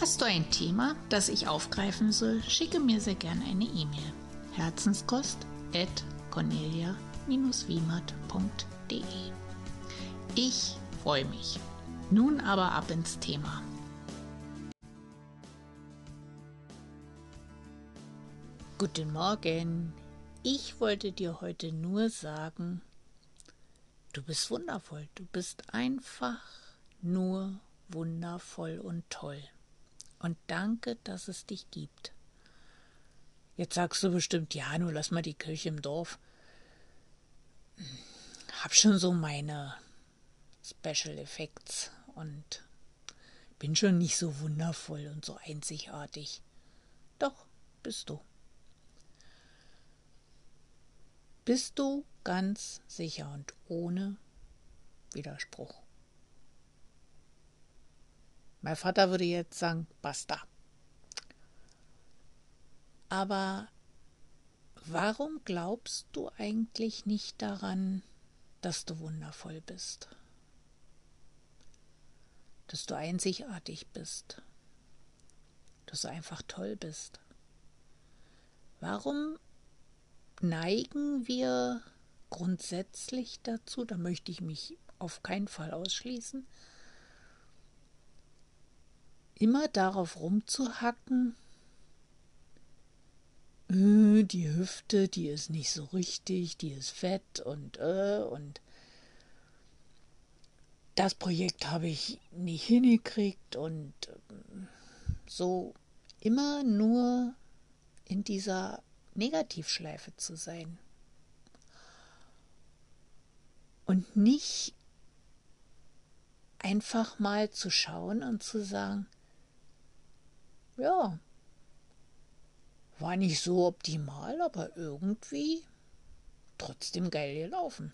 Hast du ein Thema, das ich aufgreifen soll, schicke mir sehr gern eine E-Mail. Herzenskost at cornelia-wiemert.de Ich freue mich. Nun aber ab ins Thema. Guten Morgen. Ich wollte dir heute nur sagen, du bist wundervoll. Du bist einfach nur wundervoll und toll. Und danke, dass es dich gibt. Jetzt sagst du bestimmt, ja, nur lass mal die Kirche im Dorf. Hab schon so meine Special Effects und bin schon nicht so wundervoll und so einzigartig. Doch, bist du. Bist du ganz sicher und ohne Widerspruch. Mein Vater würde jetzt sagen, basta. Aber warum glaubst du eigentlich nicht daran, dass du wundervoll bist? Dass du einzigartig bist? Dass du einfach toll bist? Warum neigen wir grundsätzlich dazu, da möchte ich mich auf keinen Fall ausschließen, immer darauf rumzuhacken, äh, die Hüfte, die ist nicht so richtig, die ist fett und äh, und das Projekt habe ich nicht hingekriegt und äh, so immer nur in dieser Negativschleife zu sein. Und nicht einfach mal zu schauen und zu sagen, ja, war nicht so optimal, aber irgendwie trotzdem geil gelaufen.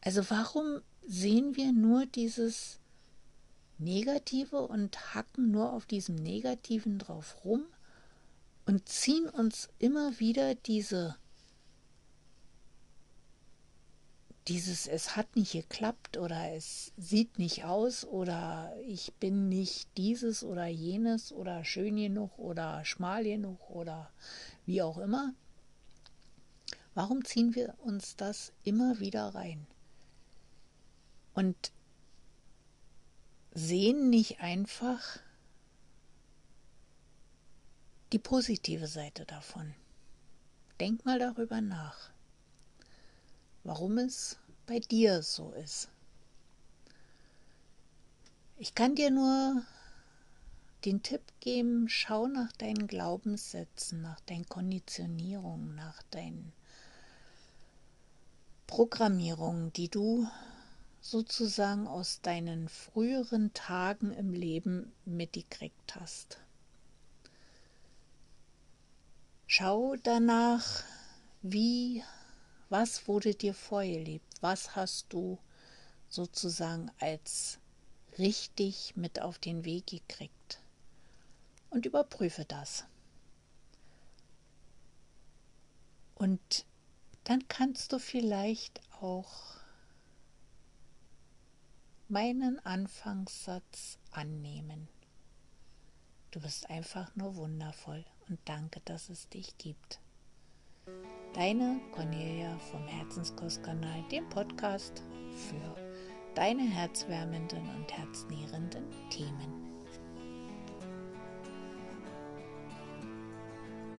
Also warum sehen wir nur dieses Negative und hacken nur auf diesem Negativen drauf rum und ziehen uns immer wieder diese dieses es hat nicht geklappt oder es sieht nicht aus oder ich bin nicht dieses oder jenes oder schön genug oder schmal genug oder wie auch immer. Warum ziehen wir uns das immer wieder rein? Und sehen nicht einfach die positive Seite davon. Denk mal darüber nach warum es bei dir so ist. Ich kann dir nur den Tipp geben, schau nach deinen Glaubenssätzen, nach deinen Konditionierungen, nach deinen Programmierungen, die du sozusagen aus deinen früheren Tagen im Leben mitgekriegt hast. Schau danach, wie was wurde dir vorgelebt? Was hast du sozusagen als richtig mit auf den Weg gekriegt? Und überprüfe das. Und dann kannst du vielleicht auch meinen Anfangssatz annehmen. Du bist einfach nur wundervoll und danke, dass es dich gibt. Deine Cornelia vom Herzenskostkanal, dem Podcast für deine herzwärmenden und herznährenden Themen.